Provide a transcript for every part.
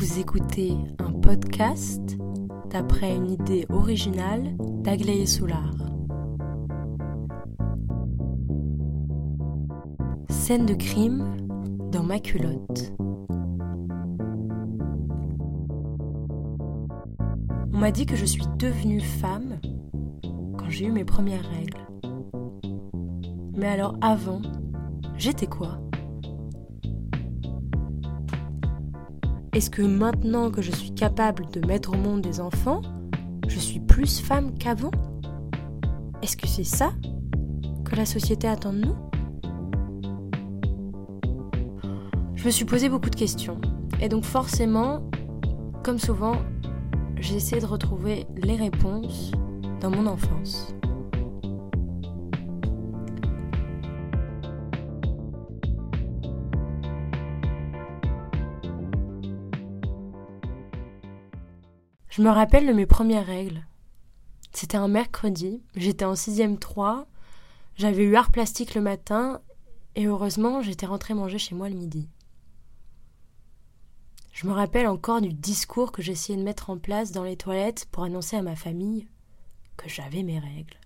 Vous écoutez un podcast d'après une idée originale d'Aglaé Soulard. Scène de crime dans ma culotte. On m'a dit que je suis devenue femme quand j'ai eu mes premières règles. Mais alors avant, j'étais quoi? Est-ce que maintenant que je suis capable de mettre au monde des enfants, je suis plus femme qu'avant? Est-ce que c'est ça que la société attend de nous? Je me suis posé beaucoup de questions. Et donc forcément, comme souvent, j'ai essayé de retrouver les réponses dans mon enfance. Je me rappelle de mes premières règles. C'était un mercredi, j'étais en 6ème 3, j'avais eu art plastique le matin et heureusement j'étais rentrée manger chez moi le midi. Je me rappelle encore du discours que j'essayais de mettre en place dans les toilettes pour annoncer à ma famille que j'avais mes règles.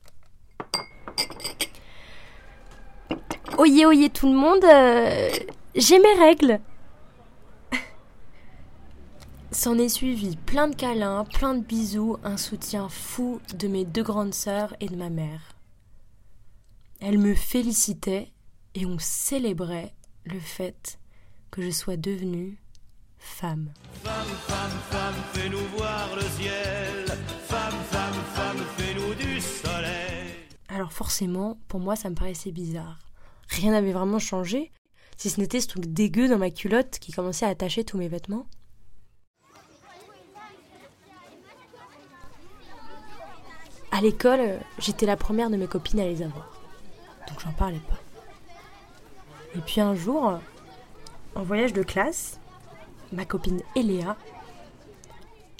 Oyez, oyez tout le monde, euh, j'ai mes règles. S'en est suivi plein de câlins, plein de bisous, un soutien fou de mes deux grandes sœurs et de ma mère. Elles me félicitaient et on célébrait le fait que je sois devenue femme. Femme, femme, femme, fais-nous voir le ciel. Femme, femme, femme, fais-nous du soleil. Alors forcément, pour moi, ça me paraissait bizarre. Rien n'avait vraiment changé, si ce n'était ce truc dégueu dans ma culotte qui commençait à attacher tous mes vêtements. À l'école, j'étais la première de mes copines à les avoir. Donc j'en parlais pas. Et puis un jour, en voyage de classe, ma copine Eléa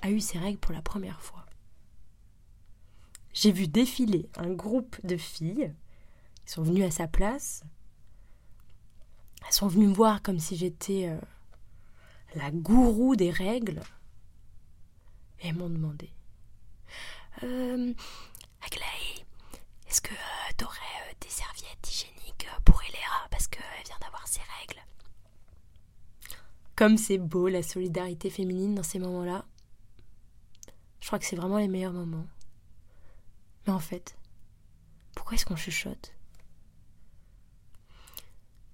a eu ses règles pour la première fois. J'ai vu défiler un groupe de filles. Elles sont venues à sa place. Elles sont venues me voir comme si j'étais euh, la gourou des règles. Et elles m'ont demandé euh, Aglaé, est-ce que euh, t'aurais euh, des serviettes hygiéniques euh, pour Eléa parce qu'elle vient d'avoir ses règles? Comme c'est beau la solidarité féminine dans ces moments-là. Je crois que c'est vraiment les meilleurs moments. Mais en fait, pourquoi est-ce qu'on chuchote?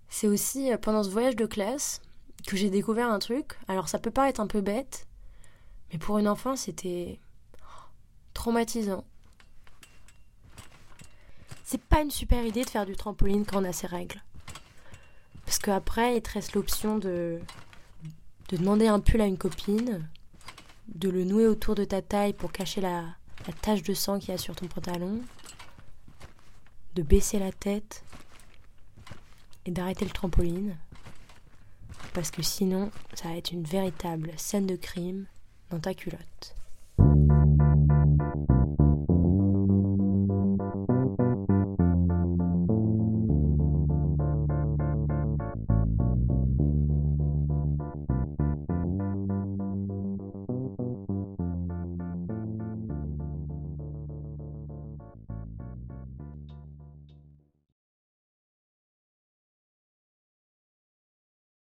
C'est aussi euh, pendant ce voyage de classe que j'ai découvert un truc. Alors ça peut paraître un peu bête, mais pour une enfant c'était traumatisant. C'est pas une super idée de faire du trampoline quand on a ses règles. Parce qu'après, il te reste l'option de, de demander un pull à une copine, de le nouer autour de ta taille pour cacher la, la tache de sang qu'il y a sur ton pantalon, de baisser la tête et d'arrêter le trampoline. Parce que sinon, ça va être une véritable scène de crime dans ta culotte.